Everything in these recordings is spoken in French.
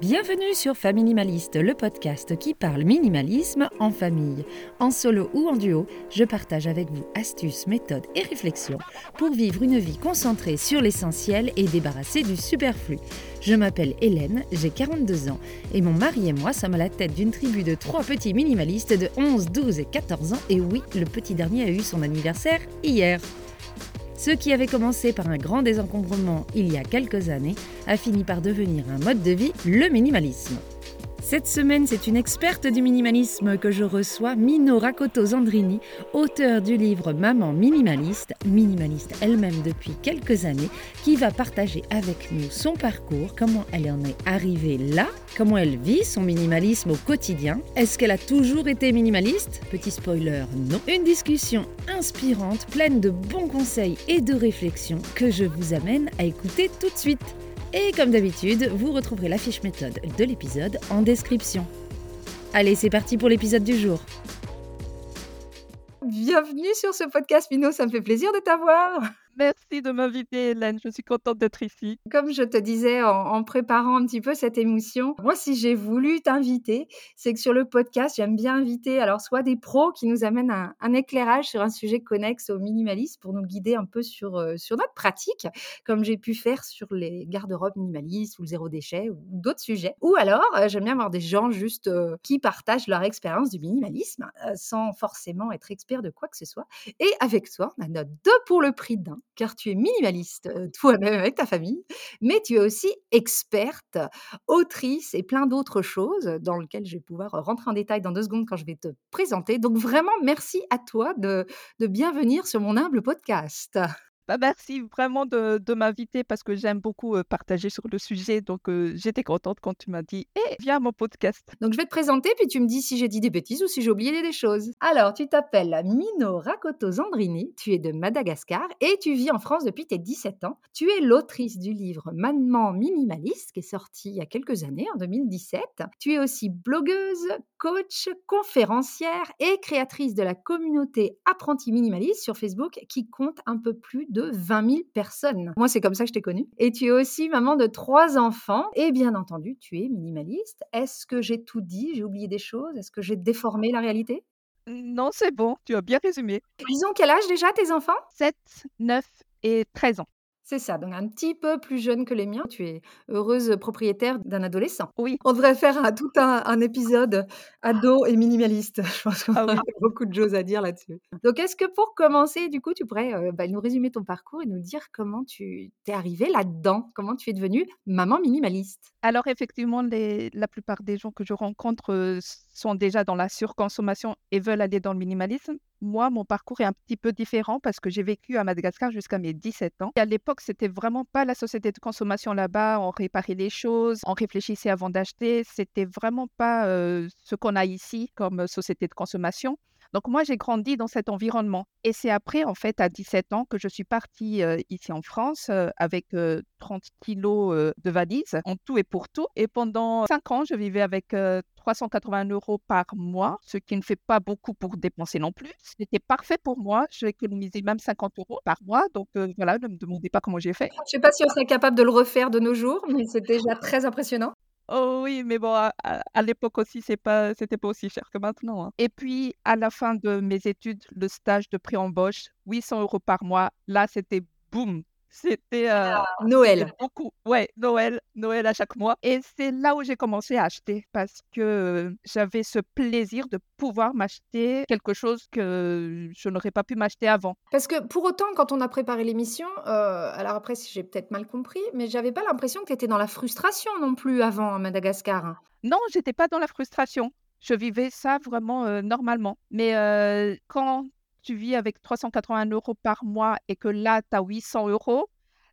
Bienvenue sur Familimaliste, le podcast qui parle minimalisme en famille. En solo ou en duo, je partage avec vous astuces, méthodes et réflexions pour vivre une vie concentrée sur l'essentiel et débarrassée du superflu. Je m'appelle Hélène, j'ai 42 ans et mon mari et moi sommes à la tête d'une tribu de trois petits minimalistes de 11, 12 et 14 ans et oui, le petit dernier a eu son anniversaire hier. Ce qui avait commencé par un grand désencombrement il y a quelques années a fini par devenir un mode de vie, le minimalisme. Cette semaine, c'est une experte du minimalisme que je reçois, Mino Rakoto Zandrini, auteur du livre Maman minimaliste, minimaliste elle-même depuis quelques années, qui va partager avec nous son parcours, comment elle en est arrivée là, comment elle vit son minimalisme au quotidien. Est-ce qu'elle a toujours été minimaliste? Petit spoiler, non. Une discussion inspirante, pleine de bons conseils et de réflexions que je vous amène à écouter tout de suite. Et comme d'habitude, vous retrouverez la fiche méthode de l'épisode en description. Allez, c'est parti pour l'épisode du jour. Bienvenue sur ce podcast, Mino, ça me fait plaisir de t'avoir. Merci de m'inviter, Hélène. Je suis contente d'être ici. Comme je te disais en, préparant un petit peu cette émission, moi, si j'ai voulu t'inviter, c'est que sur le podcast, j'aime bien inviter alors soit des pros qui nous amènent un, éclairage sur un sujet connexe au minimalisme pour nous guider un peu sur, euh, sur notre pratique, comme j'ai pu faire sur les garde-robes minimalistes ou le zéro déchet ou d'autres sujets. Ou alors, euh, j'aime bien avoir des gens juste euh, qui partagent leur expérience du minimalisme sans forcément être experts de quoi que ce soit. Et avec toi, on a notre deux pour le prix d'un car tu es minimaliste toi-même avec ta famille, mais tu es aussi experte, autrice et plein d'autres choses dans lesquelles je vais pouvoir rentrer en détail dans deux secondes quand je vais te présenter. Donc vraiment, merci à toi de, de bien venir sur mon humble podcast. Bah, merci vraiment de, m'inviter parce que j'aime beaucoup partager sur le sujet. Donc, j'étais contente quand tu m'as dit Eh, viens à mon podcast. Donc, je vais te présenter, puis tu me dis si j'ai dit des bêtises ou si j'ai oublié des choses. Alors, tu t'appelles Mino Rakoto Zandrini, tu es de Madagascar et tu vis en France depuis tes 17 ans. Tu es l'autrice du livre Manement minimaliste qui est sorti il y a quelques années, en 2017. Tu es aussi blogueuse, coach, conférencière et créatrice de la communauté Apprenti Minimaliste sur Facebook qui compte un peu plus de 20 000 personnes. Moi, c'est comme ça que je t'ai connue. Et tu es aussi maman de trois enfants. Et bien entendu, tu es minimaliste. Est-ce que j'ai tout dit? J'ai oublié des choses? Est-ce que j'ai déformé la réalité? Non, c'est bon. Tu as bien résumé. Ils ont quel âge déjà, tes enfants? 7, 9 et 13 ans. C'est ça, donc un petit peu plus jeune que les miens. Tu es heureuse propriétaire d'un adolescent. Oui. On devrait faire un, tout un, épisode ado et minimaliste. Je pense qu'on ah a beaucoup de choses à dire là-dessus. Donc, est-ce que pour commencer, du coup, tu pourrais euh, bah, nous résumer ton parcours et nous dire comment tu t'es arrivée là-dedans? Comment tu es devenue maman minimaliste? Alors, effectivement, la plupart des gens que je rencontre euh, sont déjà dans la surconsommation et veulent aller dans le minimalisme. Moi, mon parcours est un petit peu différent parce que j'ai vécu à Madagascar jusqu'à mes 17 ans. Et à l'époque, c'était vraiment pas la société de consommation là-bas. On réparait les choses, on réfléchissait avant d'acheter. C'était vraiment pas ce qu'on a ici comme société de consommation. Donc moi, j'ai grandi dans cet environnement. Et c'est après, en fait, à 17 ans, que je suis partie ici en France avec 30 kilos de valises, en tout et pour tout. Et pendant 5 ans, je vivais avec 380 euros par mois, ce qui ne fait pas beaucoup pour dépenser non plus. C'était parfait pour moi. Je économisé même 50 euros par mois. Donc voilà, ne me demandez pas comment j'ai fait. Je ne sais pas si on serait capable de le refaire de nos jours, mais c'est déjà très impressionnant. Oh oui, mais bon, à, l'époque aussi, c'est pas, c'était pas aussi cher que maintenant. Hein. Et puis, à la fin de mes études, le stage de pré-embauche, 800 euros par mois, là, c'était boum, c'était ah, Noël. beaucoup. Ouais, Noël, Noël à chaque mois. Et c'est là où j'ai commencé à acheter parce que j'avais ce plaisir de pouvoir m'acheter quelque chose que je n'aurais pas pu m'acheter avant. Parce que pour autant, quand on a préparé l'émission, alors après, si j'ai peut-être mal compris, mais j'avais pas l'impression que tu étais dans la frustration non plus avant à Madagascar. Hein. Non, j'étais pas dans la frustration. Je vivais ça vraiment normalement. Mais quand tu vis avec 380 euros par mois et que là, tu as 800 euros,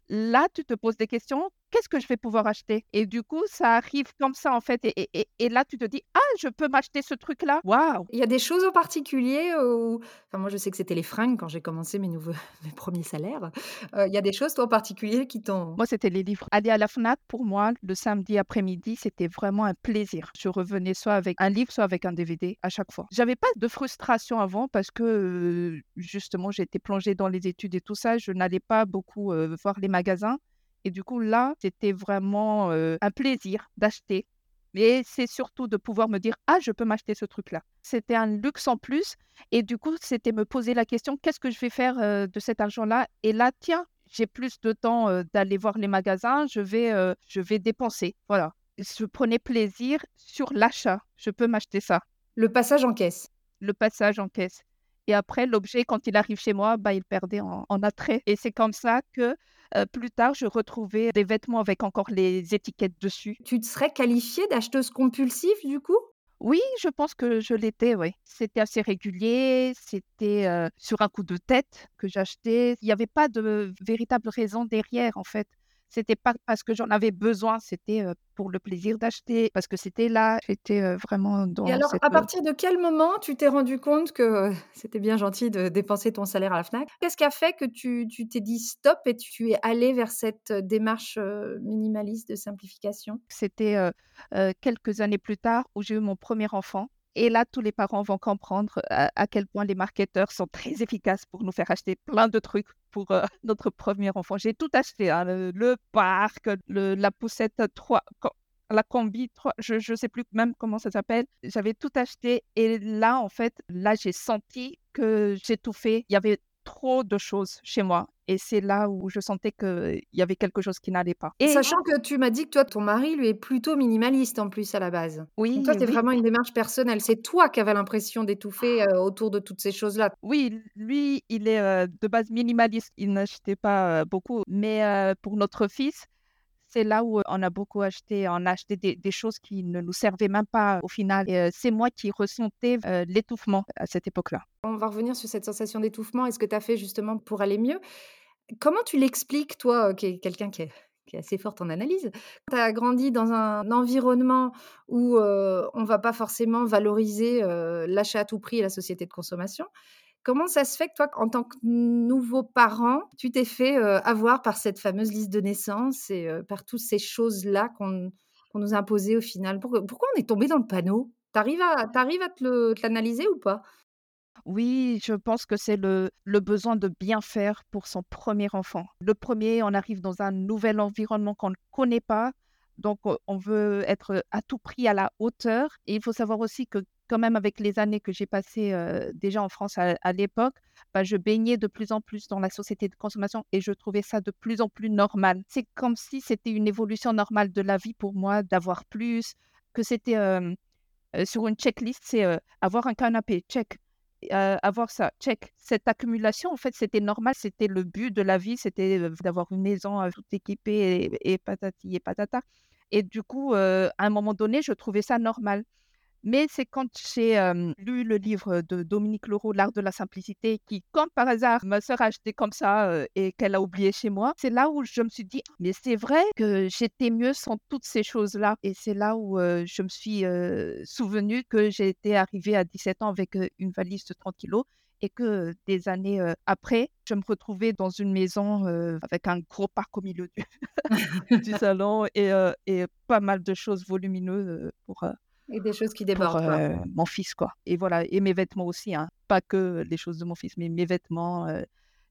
là, tu te poses des questions qu'est-ce que je vais pouvoir acheter? Et du coup, ça arrive comme ça, en fait. Et, là, tu te dis, ah, je peux m'acheter ce truc-là. Waouh Il y a des choses en particulier où... Enfin, moi, je sais que c'était les fringues quand j'ai commencé mes, nouveaux, mes premiers salaires. Euh, il y a des choses, toi, en particulier qui t'ont... Moi, c'était les livres. Aller à la FNAC, pour moi, le samedi après-midi, c'était vraiment un plaisir. Je revenais soit avec un livre, soit avec un DVD à chaque fois. J'avais pas de frustration avant parce que, euh, justement, j'étais plongée dans les études et tout ça. Je n'allais pas beaucoup euh, voir les magasins. Et du coup, là, c'était vraiment un plaisir d'acheter Mais c'est surtout de pouvoir me dire: «Ah, je peux m'acheter ce truc-là». C'était un luxe en plus et du coup, c'était me poser la question: «Qu'est-ce que je vais faire, de cet argent-là?» et là, tiens, j'ai plus de temps, d'aller voir les magasins, je vais, je vais dépenser. Voilà. Je prenais plaisir sur l'achat. Je peux m'acheter ça. Le passage en caisse. Le passage en caisse et après l'objet quand il arrive chez moi, bah, il perdait en en attrait et c'est comme ça que, heu, plus tard je retrouvais des vêtements avec encore les étiquettes dessus. Tu te serais qualifiée d'acheteuse compulsive du coup? Oui, je pense que je l'étais, oui. C'était assez régulier, c'était, heu, sur un coup de tête que j'achetais. Il y avait pas de véritable raison derrière, en fait. C'était pas parce que j'en avais besoin, c'était, pour le plaisir d'acheter, parce que c'était là. J'étais, vraiment Et dans alors, cette, à partir de quel moment tu t'es rendu compte que, c'était bien gentil de dépenser ton salaire à la Fnac? Qu'est-ce qui a fait que tu t'es dit: «Stop» et tu es allée vers cette, démarche, minimaliste de simplification? C'était, quelques années plus tard où j'ai eu mon premier enfant et là, tous les parents vont comprendre à à quel point les marketeurs sont très efficaces pour nous faire acheter plein de trucs pour, heu, notre premier enfant. J'ai tout acheté, hein, le parc, le la poussette 3 co la combi 3 je je sais plus même comment ça s'appelle. J'avais tout acheté et là, en fait, là, j'ai senti que j'étouffais. Il y avait trop de choses chez moi et c'est là où je sentais qu'il y avait quelque chose qui n'allait pas et Sachant que tu m'as dit que toi, ton mari, lui, est plutôt minimaliste en plus à la base. Donc toi, oui, c'est oui. vraiment une démarche personnelle. C'est toi qui avais l'impression d'étouffer, heu, autour de toutes ces choses-là. Oui, lui, il est, heu, de base minimaliste. Il n'achetait pas, heu, beaucoup, mais pour notre fils, c'est là où, on a beaucoup acheté. On a acheté des des choses qui ne nous servaient même pas au final c'est moi qui ressentais, l'étouffement à cette époque-là. On va revenir sur cette sensation d'étouffement et ce que tu as fait justement pour aller mieux. Comment tu l'expliques, toi, heu, qui est quelqu'un qui est assez forte en analyse? Tu as grandi dans un environnement où, heu, on va pas forcément valoriser, heu, l'achat à tout prix et la société de consommation. Comment ça se fait que toi, en tant que nouveau parent, tu t'es fait, avoir par cette fameuse liste de naissance et par toutes ces choses-là qu'on nous a imposées au final? Pourquoi on est tombé dans le panneau? Tu arrives à arrives à te l'analyser ou pas? Oui, je pense que c'est le besoin de bien faire pour son premier enfant. Le premier, on arrive dans un nouvel environnement qu'on ne connaît pas, donc on veut être, à tout prix à la hauteur et il faut savoir aussi que quand même avec les années que j'ai passées, déjà en France à l'époque, bah, je baignais de plus en plus dans la société de consommation et je trouvais ça de plus en plus normal. C'est comme si c'était une évolution normale de la vie pour moi d'avoir plus, que c'était, sur une checklist, c'est, avoir un canapé, check. Avoir ça, check. Cette accumulation, en fait, c'était normal, c'était le but de la vie, c'était, d'avoir une maison, heu, toute équipée et patati et patata et du coup, à un moment donné, je trouvais ça normal. Mais c'est quand j'ai, lu le livre de Dominique Leroux, «L'art de la simplicité» qui, comme par hasard, ma sœur a acheté comme ça, et qu'elle a oublié chez moi. C'est là où je me suis dit: «Mais c'est vrai que j'étais mieux sans toutes ces choses-là» et c'est là où, je me suis, souvenue que j'étais arrivée à 17 ans avec, une valise de 30 kilogrammes et que, des années, après, je me retrouvais dans une maison, avec un gros parc au milieu du salon et et pas mal de choses volumineuses, pour, Et des choses qui pour, débordent, mon fils, quoi et voilà et mes vêtements aussi, hein. Pas que les choses de mon fils, mais mes vêtements,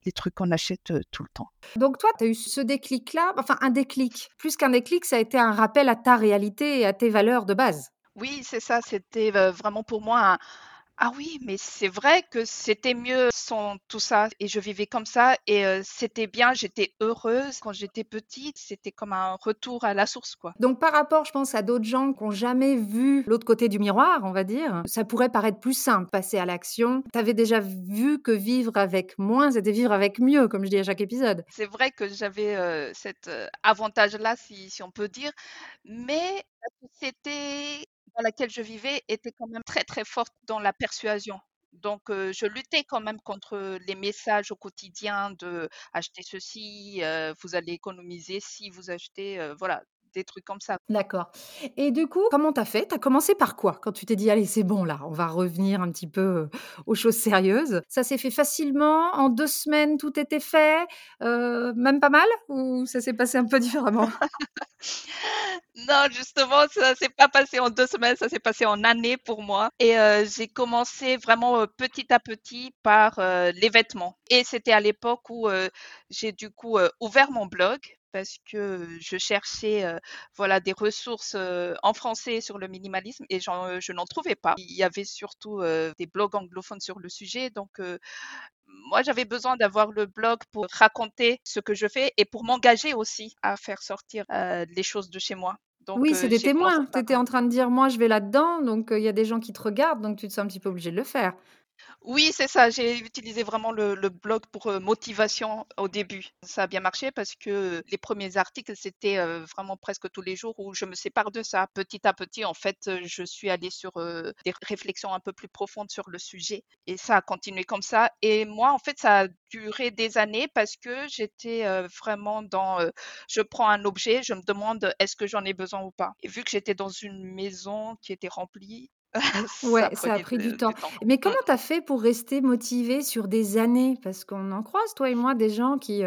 les trucs qu'on achète, tout le temps. Donc toi, tu as eu ce déclic-là, enfin un déclic, plus qu'un déclic, ça a été un rappel à ta réalité et à tes valeurs de base? Oui, c'est ça, c'était, vraiment pour moi un Ah oui, mais c'est vrai que c'était mieux sans tout ça et je vivais comme ça et heu, c'était bien, j'étais heureuse. Quand j'étais petite, c'était comme un retour à la source, quoi. Donc par rapport, je pense, à d'autres gens qui ont jamais vu l'autre côté du miroir, on va dire, ça pourrait paraître plus simple, passer à l'action. Tu avais déjà vu que vivre avec moins, c'était vivre avec mieux, comme je dis à chaque épisode. C'est vrai que j'avais, heu, cet, heu, avantage-là, si si on peut dire, mais la société dans laquelle je vivais était quand même très, très forte dans la persuasion. Donc heu, je luttais quand même contre les messages au quotidien de: «Achetez ceci, heu, vous allez économiser si vous achetez», heu, voilà, des trucs comme ça. D'accord. Et du coup, comment tu as fait? Tu as commencé par quoi? Quand tu t'es dit: «Allez, c'est bon là, on va revenir un petit peu, heu, aux choses sérieuses». Ça s'est fait facilement? En 2 semaines, tout était fait? Heu, même pas mal? Ou ça s'est passé un peu différemment? Non, justement, ça s'est pas passé en 2 semaines, ça s'est passé en années pour moi et heu, j'ai commencé vraiment, petit à petit par, les vêtements et c'était à l'époque où, j'ai du coup, ouvert mon blog parce que je cherchais voilà des ressources en français sur le minimalisme et je n'en trouvais pas. Il y avait surtout des blogs anglophones sur le sujet, donc moi, j'avais besoin d'avoir le blog pour raconter ce que je fais et pour m'engager aussi à faire sortir les choses de chez moi. Donc, oui, c'est des témoins. Tu étais en train de dire, moi, je vais là-dedans, donc il y a des gens qui te regardent, donc tu te sens un petit peu obligé de le faire. Oui, c'est ça. J'ai utilisé vraiment le, blog pour motivation au début. Ça a bien marché parce que les premiers articles, c'était vraiment presque tous les jours où je me sépare de ça. Petit à petit, en fait, je suis allée sur des réflexions un peu plus profondes sur le sujet. Et ça a continué comme ça. Et moi, en fait, ça a duré des années parce que j'étais vraiment dans, je prends un objet, je me demande est-ce que j'en ai besoin ou pas. Et vu que j'étais dans une maison qui était remplie, Ouais, ça a pris du temps. Mais mmh. comment tu as fait pour rester motivé sur des années? Parce qu'on en croise, toi et moi, des gens qui,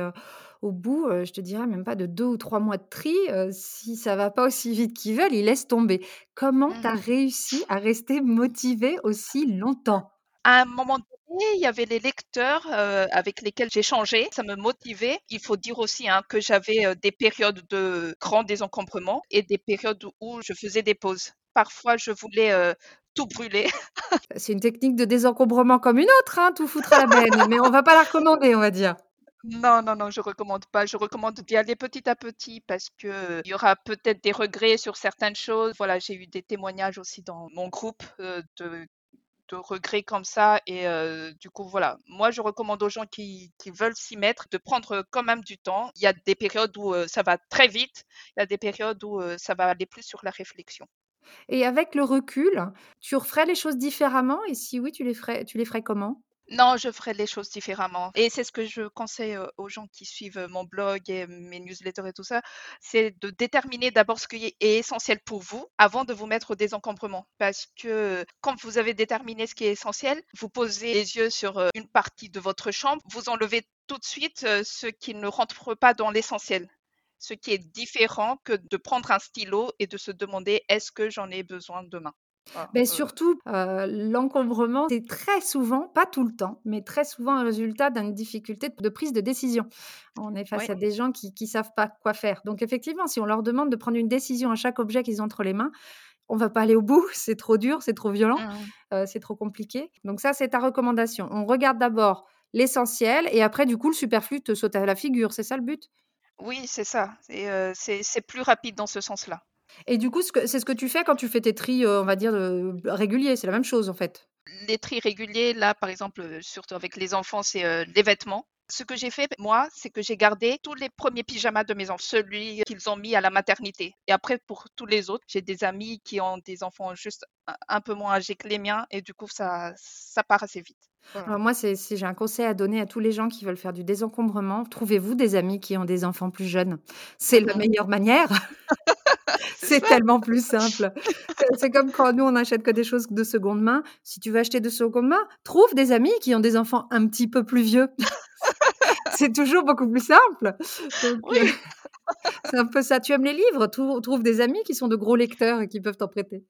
au bout, je te dirais même pas de deux ou trois mois de tri, si ça va pas aussi vite qu'ils veulent, ils laissent tomber. Comment tu as mmh. réussi à rester motivé aussi longtemps? À un moment donné, il y avait les lecteurs, avec lesquels j'échangeais, ça me motivait. Il faut dire aussi, hein, que j'avais, des périodes de grand désencombrement et des périodes où je faisais des pauses. Parfois, je voulais, tout brûler. C'est une technique de désencombrement comme une autre, hein, tout foutre à la benne, mais on va pas la recommander, on va dire. Non, non, non, je recommande pas. Je recommande d'y aller petit à petit parce que il y aura peut-être des regrets sur certaines choses. Voilà, j'ai eu des témoignages aussi dans mon groupe de, regrets comme ça. Et du coup, voilà. Moi, je recommande aux gens qui, qui veulent s'y mettre de prendre quand même du temps. Il y a des périodes où ça va très vite. Il y a des périodes où ça va aller plus sur la réflexion. Et avec le recul, tu referais les choses différemment? Et si oui, tu les ferais tu les comment? Non, je ferais les choses différemment et c'est ce que je conseille, aux gens qui suivent, mon blog et mes newsletters et tout ça, c'est de déterminer d'abord ce qui est essentiel pour vous avant de vous mettre au désencombrement. Parce que quand vous avez déterminé ce qui est essentiel, vous posez les yeux sur, une partie de votre chambre, vous enlevez tout de suite, ce qui ne rentre pas dans l'essentiel ce qui est différent que de prendre un stylo et de se demander est-ce que j'en ai besoin demain? Mais surtout, l'encombrement, c'est très souvent, pas tout le temps, mais très souvent un résultat d'une difficulté de prise de décision. On est face à des gens qui ne savent pas quoi faire. Donc effectivement, si on leur demande de prendre une décision à chaque objet qu'ils ont entre les mains, on va pas aller au bout, c'est trop dur, c'est trop violent, mmh. c'est trop compliqué. Donc ça, c'est ta recommandation. On regarde d'abord l'essentiel et après, du coup, le superflu te saute à la figure. C'est ça le but? Oui, c'est ça. c'est plus rapide dans ce sens-là. Et du coup, c'est ce que tu fais quand tu fais tes tris, on va dire, réguliers, c'est la même chose en fait? Les tris réguliers, là, par exemple, surtout avec les enfants, c'est, les vêtements. Ce que j'ai fait, moi, c'est que j'ai gardé tous les premiers pyjamas de mes enfants, celui qu'ils ont mis à la maternité. Et après, pour tous les autres, j'ai des amis qui ont des enfants juste un peu moins âgés que les miens et du coup, ça ça part assez vite. Alors moi, si j'ai un conseil à donner à tous les gens qui veulent faire du désencombrement, trouvez-vous des amis qui ont des enfants plus jeunes? C'est la meilleure manière. C'est tellement plus simple. C'est comme quand nous, on achète que des choses de seconde main. Si tu veux acheter de seconde main, trouve des amis qui ont des enfants un petit peu plus vieux. C'est toujours beaucoup plus simple. oui. Euh, c'est un peu ça. Tu aimes les livres, trouve des amis qui sont de gros lecteurs et qui peuvent t'en prêter.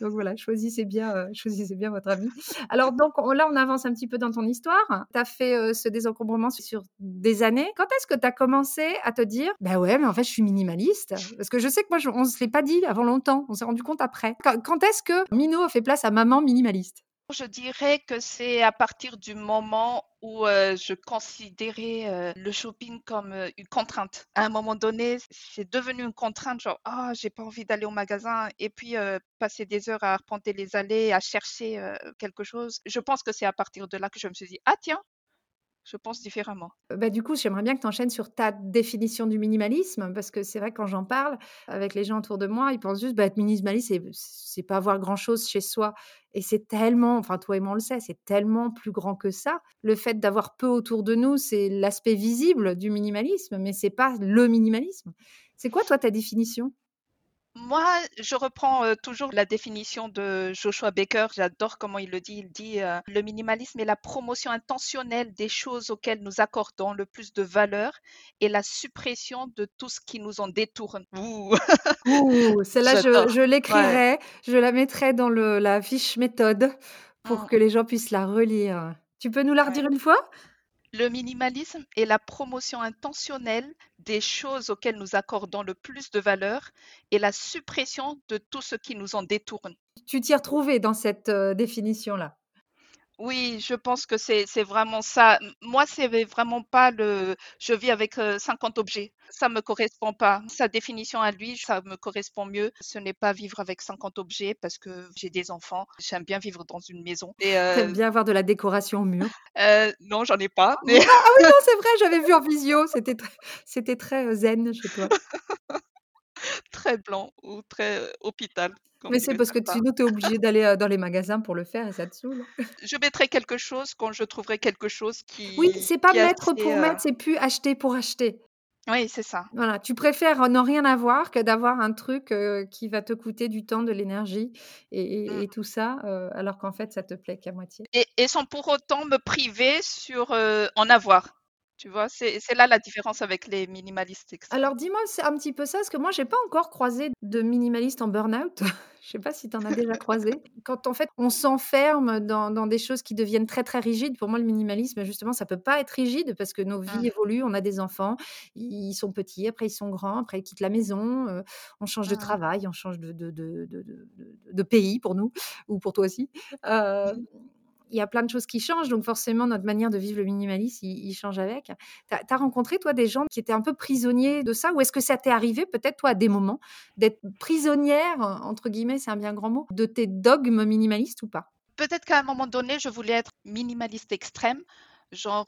Donc voilà, choisissez bien, euh, choisissez bien votre ami. Alors donc là, on avance un petit peu dans ton histoire. Tu as fait euh, ce désencombrement sur des années. Quand est-ce que tu as commencé à te dire, ben ouais, mais en fait, je suis minimaliste? Parce que je sais que moi, on ne se l'est pas dit avant longtemps. On s'est rendu compte après. Quand, est-ce que Mino a fait place à maman minimaliste? Je dirais que c'est à partir du moment où je considérais le shopping comme une contrainte. À un moment donné, c'est devenu une contrainte, genre ah j'ai pas envie d'aller au magasin et puis passer des heures à arpenter les allées, à chercher quelque chose. Je pense que c'est à partir de là que je me suis dit ah tiens je pense différemment. Bah, du coup, j'aimerais bien que tu enchaînes sur ta définition du minimalisme, parce que c'est vrai quand j'en parle avec les gens autour de moi, ils pensent juste bah, être minimaliste, c'est pas avoir grand-chose chez soi. Et c'est tellement, enfin toi et moi on le sait, c'est tellement plus grand que ça. Le fait d'avoir peu autour de nous, c'est l'aspect visible du minimalisme, mais c'est pas le minimalisme. C'est quoi toi ta définition? Moi, je reprends toujours la définition de Joshua Baker. J'adore comment il le dit. Il dit le minimalisme est la promotion intentionnelle des choses auxquelles nous accordons le plus de valeur et la suppression de tout ce qui nous en détourne. Ouh, celle-là, je, l'écrirai, je la mettrai dans le, la fiche méthode pour mmh. que les gens puissent la relire. Tu peux nous la redire une fois? Le minimalisme est la promotion intentionnelle des choses auxquelles nous accordons le plus de valeur et la suppression de tout ce qui nous en détourne. Tu t'y retrouvé dans cette euh, définition-là? Oui, je pense que c'est c'est vraiment ça. moi, c'est vraiment pas le je vis avec 50 objets. Ça me correspond pas. Sa définition à lui, ça me correspond mieux. Ce n'est pas vivre avec 50 objets parce que j'ai des enfants. J'aime bien vivre dans une maison. Et T'aimes bien avoir de la décoration au mur? non, j'en ai pas. Ah, ah oui, non, c'est vrai, j'avais vu en visio. C'était c'était très zen chez toi. Très blanc ou très hôpital. Mais c'est parce que sinon, tu es obligé d'aller dans les magasins pour le faire et ça te saoule. Je mettrai quelque chose quand je trouverai quelque chose qui. Oui, c'est pas mettre pour mettre, c'est plus acheter pour acheter. Oui, c'est ça. Voilà, tu préfères n'en rien avoir que d'avoir un truc qui va te coûter du temps, de l'énergie et, mmh. tout ça, alors qu'en fait, ça te plaît qu'à moitié. Et, et, sans pour autant me priver sur en avoir. Tu vois, c'est là la différence avec les minimalistes Alors dis-moi c'est un petit peu ça, parce que moi j'ai pas encore croisé de minimaliste en burn-out. Je sais pas si tu en as déjà croisé. Quand en fait on s'enferme dans, dans, des choses qui deviennent très très rigides, pour moi le minimalisme justement ça peut pas être rigide parce que nos vies mmh. évoluent, on a des enfants, ils sont petits, après ils sont grands, après ils quittent la maison, euh, on change de mmh. travail, on change de, de, de, de, pays pour nous, ou pour toi aussi. Euh, il y a plein de choses qui changent, donc forcément notre manière de vivre le minimalisme, il, change avec. Tu as, rencontré, toi, des gens qui étaient un peu prisonniers de ça, ou est-ce que ça t'est arrivé, peut-être, toi, à des moments, d'être prisonnière, entre guillemets, c'est un bien grand mot, de tes dogmes minimalistes ou pas? Peut-être qu'à un moment donné, je voulais être minimaliste extrême, genre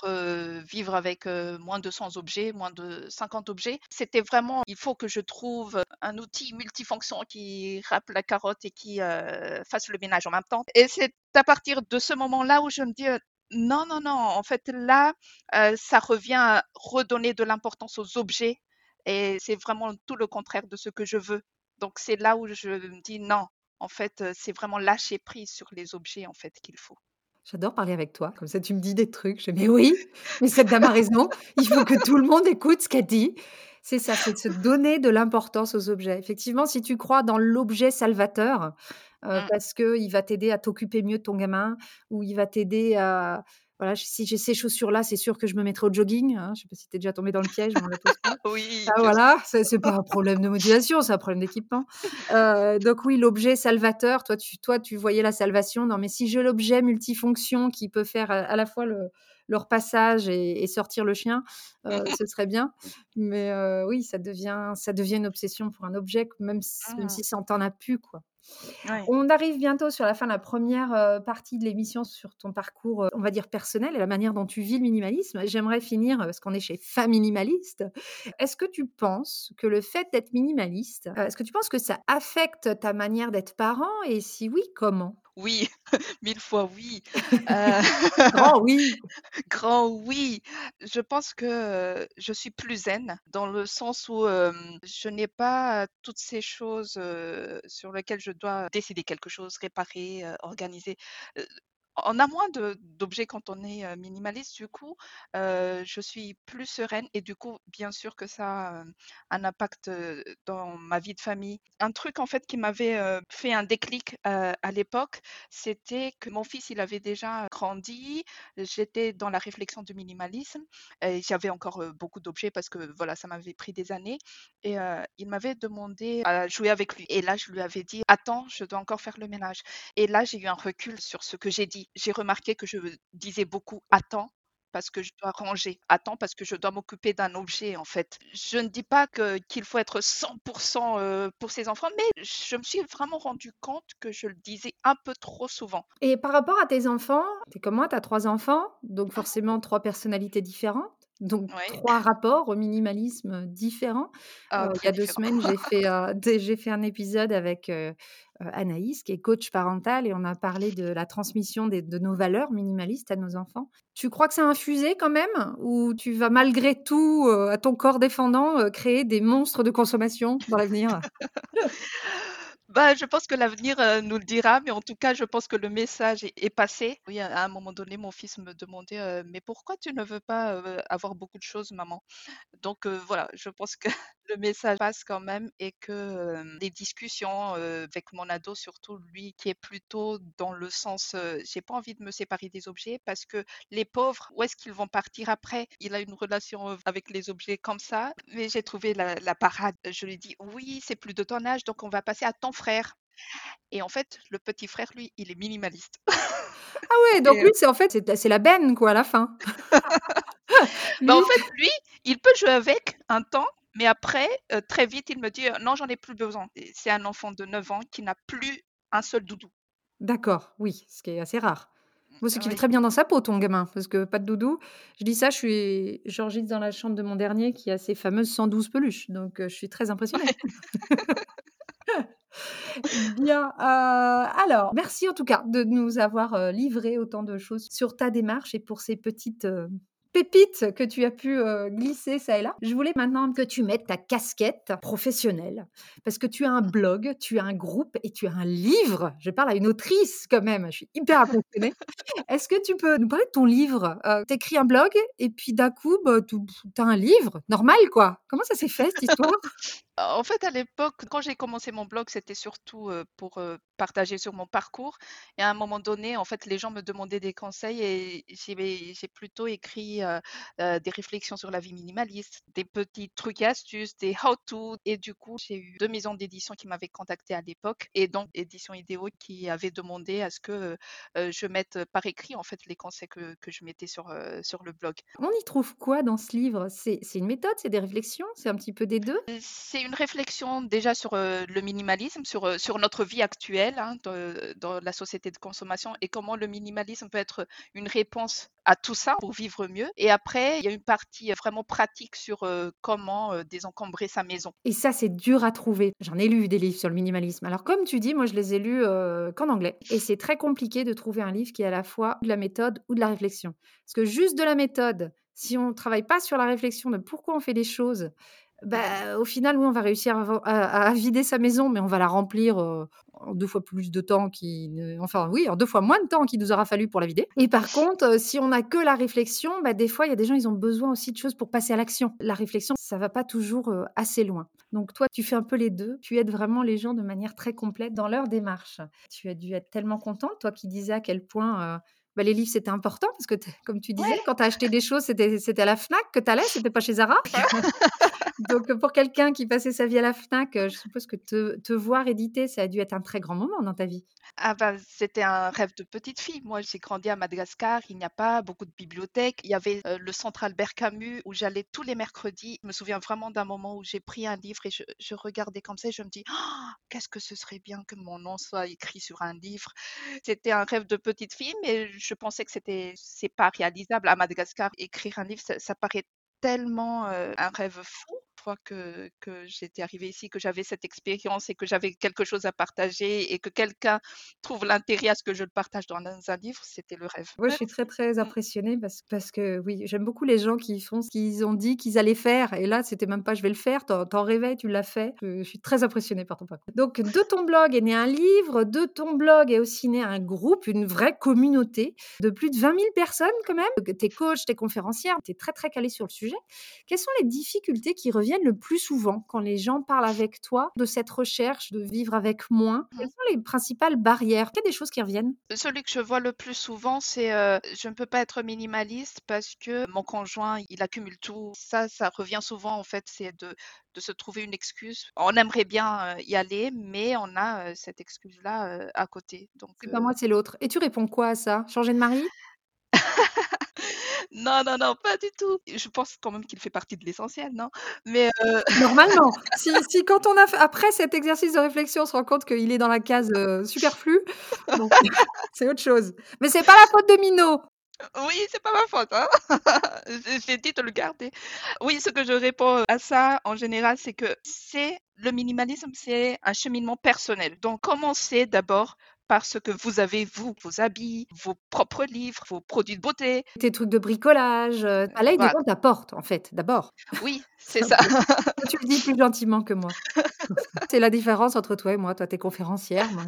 vivre avec moins de 100 objets, moins de 50 objets. C'était vraiment, il faut que je trouve un outil multifonction qui râpe la carotte et qui fasse le ménage en même temps. Et c'est à partir de ce moment-là où je me dis, non, non, non, en fait, là, ça revient à redonner de l'importance aux objets et c'est vraiment tout le contraire de ce que je veux. Donc, c'est là où je me dis, non, en fait, c'est vraiment lâcher prise sur les objets, en fait, qu'il faut. J'adore parler avec toi, comme ça tu me dis des trucs. Je dis, mais oui, mais cette dame a raison, il faut que tout le monde écoute ce qu'elle dit. C'est ça, c'est de se donner de l'importance aux objets. Effectivement, si tu crois dans l'objet salvateur, euh, mmh. parce qu'il va t'aider à t'occuper mieux de ton gamin, ou il va t'aider à, voilà, si j'ai ces chaussures-là, c'est sûr que je me mettrai au jogging. Hein. Je ne sais pas si tu es déjà tombé dans le piège. oui. Ah, voilà, ce n'est pas un problème de motivation, c'est un problème d'équipement. Euh, donc oui, l'objet salvateur, toi tu, toi, tu voyais la salvation. Non, mais si j'ai l'objet multifonction qui peut faire à, la fois le, leur passage et, sortir le chien, euh, ce serait bien. Mais euh, oui, ça devient, ça devient une obsession pour un objet, même si, même ah. si ça t'en a plus. Quoi. On arrive bientôt sur la fin de la première partie de l'émission sur ton parcours, on va dire personnel et la manière dont tu vis le minimalisme. J'aimerais finir, parce qu'on est chez Femme Minimaliste. Est-ce que tu penses que le fait d'être minimaliste, est-ce que tu penses que ça affecte ta manière d'être parent? Et si oui, comment? Oui, mille fois oui. Grand oui. Grand oui. Je pense que je suis plus zen dans le sens où je n'ai pas toutes ces choses sur lesquelles je dois décider quelque chose, réparer, organiser on a moins d'objets quand on est minimaliste, du coup, je suis plus sereine et du coup, bien sûr que ça a un impact dans ma vie de famille. Un truc en fait qui m'avait fait un déclic à l'époque, c'était que mon fils, il avait déjà grandi, j'étais dans la réflexion du minimalisme, et j'avais encore beaucoup d'objets parce que voilà, ça m'avait pris des années et il m'avait demandé à jouer avec lui. Et là, je lui avais dit, attends, je dois encore faire le ménage. Et là, j'ai eu un recul sur ce que j'ai dit j'ai remarqué que je disais beaucoup attends parce que je dois ranger, attends parce que je dois m'occuper d'un objet en fait. Je ne dis pas qu'il faut être 100% pour ses enfants, mais je me suis vraiment rendu compte que je le disais un peu trop souvent. Et par rapport à tes enfants, tu es comme moi, tu as trois enfants, donc mmh. forcément trois personnalités différentes. Donc, trois rapports au minimalisme différents. Ah, il y a deux semaines, j'ai fait, j'ai fait un épisode avec Anaïs, qui est coach parental, et on a parlé de la transmission de nos valeurs minimalistes à nos enfants. Tu crois que c'est infusé quand même? Ou tu vas malgré tout, à ton corps défendant, créer des monstres de consommation dans l'avenir? Bah, je pense que l'avenir nous le dira, mais en tout cas, je pense que le message est, passé. Oui, à un moment donné, mon fils me demandait Mais pourquoi tu ne veux pas avoir beaucoup de choses, maman? Donc voilà, je pense que le message passe quand même et que les discussions avec mon ado, surtout lui qui est plutôt dans le sens j'ai pas envie de me séparer des objets parce que les pauvres, où est-ce qu'ils vont partir après? Il a une relation avec les objets comme ça, mais j'ai trouvé la, la parade. Je lui dis oui, c'est plus de ton âge, donc on va passer à ton frère. Et en fait, le petit frère, lui, il est minimaliste. Ah ouais, donc lui, c'est en fait, c'est la benne, quoi, à la fin. bah, en fait, lui, il peut jouer avec un temps, mais après, très vite, il me dit non, j'en ai plus besoin. C'est un enfant de 9 ans qui n'a plus un seul doudou. D'accord, oui, ce qui est assez rare. Moi, c'est qu'il est très bien dans sa peau, ton gamin, parce que pas de doudou. Je dis ça, je suis j'enregistre dans la chambre de mon dernier qui a ses fameuses 112 peluches, donc je suis très impressionnée. Bien, alors merci en tout cas de nous avoir, livré autant de choses sur ta démarche et pour ces petites, pépites que tu as pu glisser ça et là. Je voulais maintenant que tu mettes ta casquette professionnelle parce que tu as un blog, tu as un groupe et tu as un livre. Je parle à une autrice quand même, je suis hyper impressionnée. Est-ce que tu peux nous parler de ton livre? Tu écris un blog et puis d'un coup, bah, tu as un livre, normal quoi. Comment ça s'est fait cette histoire? En fait, à l'époque, quand j'ai commencé mon blog, c'était surtout pour partager sur mon parcours. Et à un moment donné, en fait, les gens me demandaient des conseils et j'ai plutôt écrit des réflexions sur la vie minimaliste, des petits trucs et astuces, des how-to. Et du coup, j'ai eu deux maisons d'édition qui m'avaient contacté à l'époque et donc Édition Idéo qui avait demandé à ce que je mette par écrit en fait les conseils que, que je mettais sur, sur le blog. On y trouve quoi dans ce livre? C'est une méthode, c'est des réflexions, c'est un petit peu des deux? Une réflexion déjà sur le minimalisme, sur, sur notre vie actuelle hein, dans la société de consommation et comment le minimalisme peut être une réponse à tout ça pour vivre mieux. Et après, il y a une partie vraiment pratique sur comment désencombrer sa maison. Et ça, c'est dur à trouver. J'en ai lu des livres sur le minimalisme. Alors, comme tu dis, moi, je les ai lus qu'en anglais. Et c'est très compliqué de trouver un livre qui est à la fois de la méthode ou de la réflexion. Parce que juste de la méthode, si on ne travaille pas sur la réflexion de pourquoi on fait les choses bah, au final, oui, on va réussir à, vider sa maison, mais on va la remplir en deux fois plus de temps qui, enfin oui, en deux fois moins de temps qu'il nous aura fallu pour la vider. Et par contre, si on n'a que la réflexion, bah, des fois, il y a des gens, ils ont besoin aussi de choses pour passer à l'action. La réflexion, ça va pas toujours assez loin. Donc toi, tu fais un peu les deux. Tu aides vraiment les gens de manière très complète dans leur démarche. Tu as dû être tellement contente, toi qui disais à quel point bah, les livres, c'était important parce que, comme tu disais, quand tu as acheté des choses, c'était à la FNAC que tu allais, c'était pas chez Zara. Donc, pour quelqu'un qui passait sa vie à la FNAC, je suppose que te, voir éditer, ça a dû être un très grand moment dans ta vie. Ah bah, c'était un rêve de petite fille. Moi, j'ai grandi à Madagascar, il n'y a pas beaucoup de bibliothèques. Il y avait le centre Albert où j'allais tous les mercredis. Je me souviens vraiment d'un moment où j'ai pris un livre et je, regardais comme ça et je me dis, «Oh, qu'est-ce que ce serait bien que mon nom soit écrit sur un livre. C'était un rêve de petite fille, mais je pensais que c'était c'est pas réalisable à Madagascar. Écrire un livre, ça, paraît tellement un rêve fou fois que, que j'étais arrivée ici, que j'avais cette expérience et que j'avais quelque chose à partager et que quelqu'un trouve l'intérêt à ce que je le partage dans un livre, c'était le rêve. Moi, je suis très, très mmh. impressionnée parce, parce que, oui, j'aime beaucoup les gens qui font ce qu'ils ont dit qu'ils allaient faire. Et là, c'était même pas je vais le faire, t'en rêvais, tu l'as fait. Je, suis très impressionnée par ton parcours. Donc, de ton blog est né un livre, de ton blog est aussi né un groupe, une vraie communauté de plus de 20 000 personnes quand même. T'es coach, t'es conférencière, t'es très, très calé sur le sujet. Quelles sont les difficultés qui reviennent le plus souvent quand les gens parlent avec toi de cette recherche de vivre avec moins Quelles mmh. sont les principales barrières? A des choses qui reviennent? Celui que je vois le plus souvent, c'est euh, je ne peux pas être minimaliste parce que mon conjoint, il accumule tout. Ça, ça revient souvent en fait, c'est de, de se trouver une excuse. On aimerait bien euh, y aller, mais on a euh, cette excuse-là à côté. Donc, c'est pas moi, c'est l'autre. Et tu réponds quoi à ça? Changer de mari? non, non, non, pas du tout. Je pense quand même qu'il fait partie de l'essentiel, non? Mais euh Normalement, si si quand on a fait après cet exercice de réflexion, on se rend compte qu'il est dans la case, superflu, c'est autre chose. Mais c'est pas la faute de Minot. Oui, c'est pas ma faute, hein. J'ai dit de le garder. Oui, ce que je réponds à ça, en général, c'est que c'est le minimalisme, c'est un cheminement personnel. Donc commencez d'abord parce que vous avez, vous, vos habits, vos propres livres, vos produits de beauté. Tes trucs de bricolage. Euh, là, il voilà. ta porte, en fait, d'abord. Oui, c'est ça. tu le dis plus gentiment que moi. c'est la différence entre toi et moi. Toi, tu es conférencière, moi,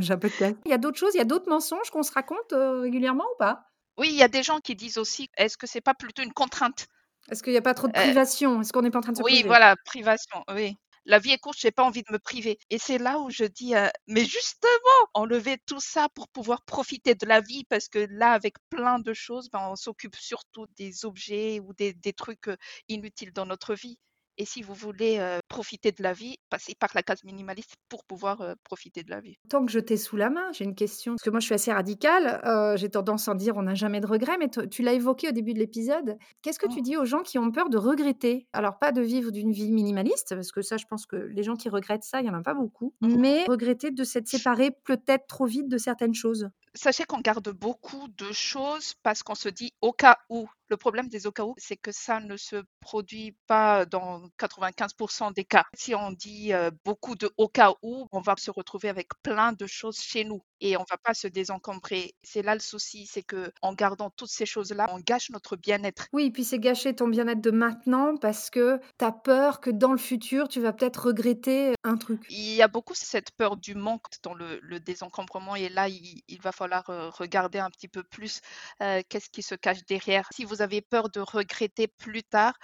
j'ai un peu de. Il y a d'autres choses, il y a d'autres mensonges qu'on se raconte euh, régulièrement ou pas? Oui, il y a des gens qui disent aussi, est-ce que c'est pas plutôt une contrainte? Est-ce qu'il n'y a pas trop de privation? Est-ce qu'on n'est pas en train de se Oui, voilà, privation, oui. La vie est courte, j'ai pas envie de me priver. Et c'est là où je dis, mais justement, enlever tout ça pour pouvoir profiter de la vie, parce que là, avec plein de choses, ben, on s'occupe surtout des objets ou des, des trucs inutiles dans notre vie. Et si vous voulez profiter de la vie, passez par la case minimaliste pour pouvoir profiter de la vie. Tant que je t'ai sous la main, j'ai une question. Parce que moi, je suis assez radicale. j'ai tendance à dire on n'a jamais de regrets, mais tu l'as évoqué au début de l'épisode. Qu'est-ce que tu mmh. dis aux gens qui ont peur de regretter? Alors, pas de vivre d'une vie minimaliste, parce que ça, je pense que les gens qui regrettent ça, il n'y en a pas beaucoup, mmh. mais regretter de s'être séparé peut-être trop vite de certaines choses. Sachez qu'on garde beaucoup de choses parce qu'on se dit au cas où. Le problème des au cas où, c'est que ça ne se produit pas dans 95% des cas. Si on dit beaucoup de au cas où, on va se retrouver avec plein de choses chez nous et on va pas se désencombrer. C'est là le souci, c'est que en gardant toutes ces choses-là, on gâche notre bien-être. Oui, puis c'est gâcher ton bien-être de maintenant parce que tu as peur que dans le futur, tu vas peut-être regretter un truc. Il y a beaucoup cette peur du manque dans le, désencombrement et là, il, il va falloir regarder un petit peu plus qu'est-ce qui se cache derrière. Si vous avez peur de regretter plus tard,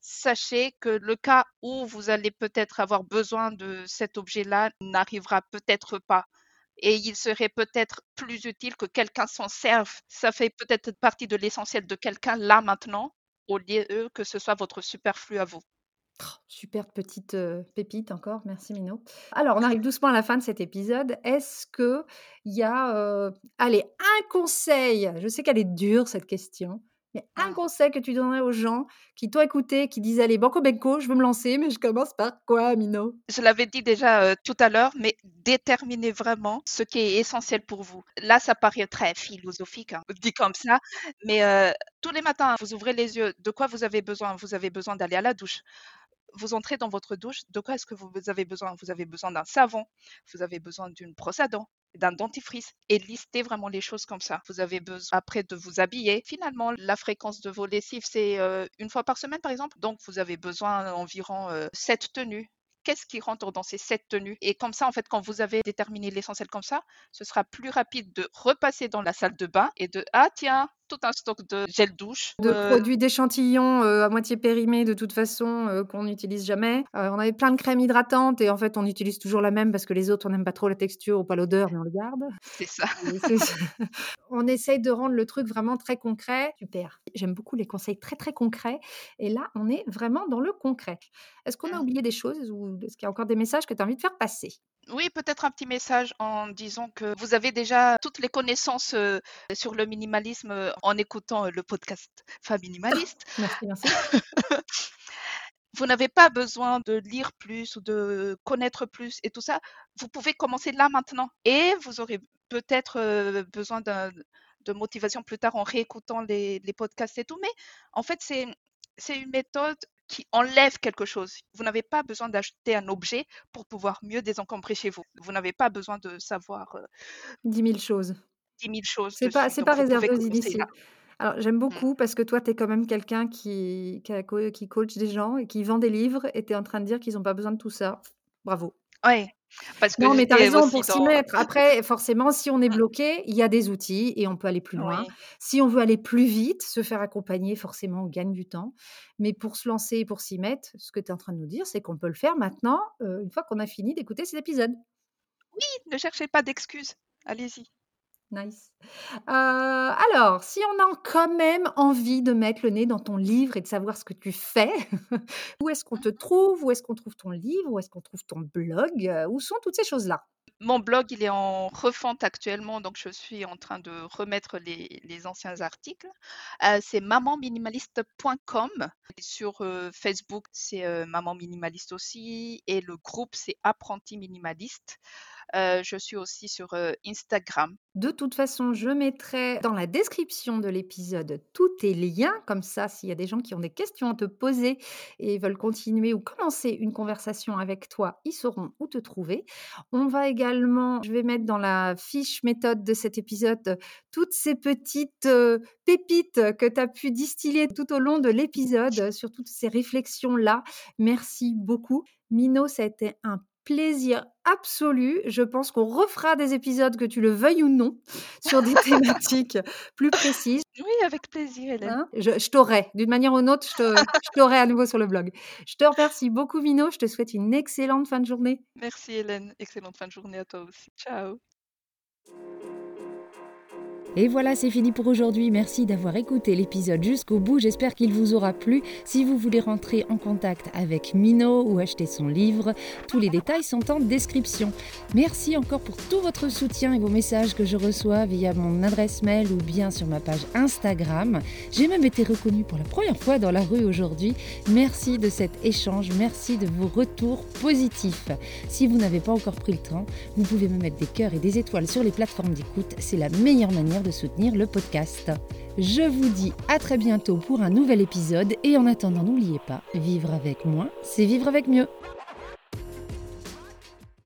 sachez que le cas où vous allez peut-être avoir besoin de cet objet-là n'arrivera peut-être pas. Et il serait peut-être plus utile que quelqu'un s'en serve. Ça fait peut-être partie de l'essentiel de quelqu'un là maintenant, au lieu que ce soit votre superflu à vous. Oh, super petite pépite encore, merci Mino. Alors, on arrive doucement à la fin de cet épisode. Est-ce que il y a, allez, un conseil? Je sais qu'elle est dure cette question, mais un mmh. conseil que tu donnerais aux gens qui t'ont écouté, qui disent allez banco benco, je veux me lancer, mais je commence par quoi, Mino? Je l'avais dit déjà tout à l'heure, mais déterminez vraiment ce qui est essentiel pour vous. Là, ça paraît très philosophique, hein, dit comme ça, mais tous les matins, vous ouvrez les yeux. De quoi vous avez besoin? Vous avez besoin d'aller à la douche vous entrez dans votre douche, de quoi est-ce que vous avez besoin? Vous avez besoin d'un savon, vous avez besoin d'une brosse à dents, d'un dentifrice et listez vraiment les choses comme ça. Vous avez besoin après de vous habiller. Finalement, la fréquence de vos lessives, c'est euh, une fois par semaine, par exemple. Donc, vous avez besoin d'environ euh, sept tenues qu'est-ce qui rentre dans ces sept tenues? Et comme ça, en fait, quand vous avez déterminé l'essentiel comme ça, ce sera plus rapide de repasser dans la salle de bain et de ah tiens, tout un stock de gel douche. De euh, produits d'échantillons euh, à moitié périmés de toute façon euh, qu'on n'utilise jamais. on avait plein de crèmes hydratantes et en fait on utilise toujours la même parce que les autres on n'aime pas trop la texture ou pas l'odeur mais on le garde. C'est ça. on essaye de rendre le truc vraiment très concret. Super. J'aime beaucoup les conseils très très concrets et là on est vraiment dans le concret. Est-ce qu'on a mmh. oublié des choses ou est-ce qu'il y a encore des messages que tu as envie de faire passer? Oui, peut-être un petit message en disant que vous avez déjà toutes les connaissances sur le minimalisme en écoutant le podcast Femme Minimaliste. Merci, merci. vous n'avez pas besoin de lire plus ou de connaître plus et tout ça. Vous pouvez commencer là maintenant et vous aurez peut-être besoin de motivation plus tard en réécoutant les, les podcasts et tout. Mais en fait, c'est une méthode qui enlève quelque chose. Vous n'avez pas besoin d'acheter un objet pour pouvoir mieux désencombrer chez vous. Vous n'avez pas besoin de savoir euh, 10 000 choses. 10 000 choses. C'est pas, c'est pas réservé aux initiés. Alors, j'aime mmh. beaucoup parce que toi, tu es quand même quelqu'un qui, qui, qui, coach des gens et qui vend des livres et tu es en train de dire qu'ils n'ont pas besoin de tout ça. Bravo. Oui, non, mais tu as raison pour s'y mettre. Après, forcément, si on est mmh. bloqué, il y a des outils et on peut aller plus loin. Si on veut aller plus vite, se faire accompagner, forcément, on gagne du temps. Mais pour se lancer et pour s'y mettre, ce que tu es en train de nous dire, c'est qu'on peut le faire maintenant, une fois qu'on a fini d'écouter cet épisode. Oui, ne cherchez pas d'excuses. Allez-y. Nice. alors, si on a quand même envie de mettre le nez dans ton livre et de savoir ce que tu fais, où est-ce qu'on te trouve? Où est-ce qu'on trouve ton livre? Où est-ce qu'on trouve ton blog? où sont toutes ces choses-là? Mon blog, il est en refonte actuellement, donc je suis en train de remettre les, anciens articles. c'est mamanminimaliste.com. Sur Facebook, c'est Maman Minimaliste aussi. Et le groupe, c'est Apprenti Minimaliste je suis aussi sur Instagram. De toute façon, je mettrai dans la description de l'épisode tous tes liens. Comme ça, s'il y a des gens qui ont des questions à te poser et veulent continuer ou commencer une conversation avec toi, ils sauront où te trouver. On va également, je vais mettre dans la fiche méthode de cet épisode toutes ces petites pépites que tu as pu distiller tout au long de l'épisode sur toutes ces réflexions-là. Merci beaucoup. Mino, ça a été un plaisir absolu. Je pense qu'on refera des épisodes, que tu le veuilles ou non, sur des thématiques plus précises. Oui, avec plaisir, Hélène. Hein je, je t'aurai, d'une manière ou d'une autre, je t'aurai à nouveau sur le blog. Je te remercie beaucoup, Mino. Je te souhaite une excellente fin de journée. Merci, Hélène. Excellente fin de journée à toi aussi. Ciao. Et voilà, c'est fini pour aujourd'hui. Merci d'avoir écouté l'épisode jusqu'au bout. J'espère qu'il vous aura plu. Si vous voulez rentrer en contact avec Mino ou acheter son livre, tous les détails sont en description. Merci encore pour tout votre soutien et vos messages que je reçois via mon adresse mail ou bien sur ma page Instagram. J'ai même été reconnue pour la première fois dans la rue aujourd'hui. Merci de cet échange. Merci de vos retours positifs. Si vous n'avez pas encore pris le temps, vous pouvez me mettre des cœurs et des étoiles sur les plateformes d'écoute. C'est la meilleure de soutenir le podcast. Je vous dis à très bientôt pour un nouvel épisode et en attendant n'oubliez pas, vivre avec moins, c'est vivre avec mieux.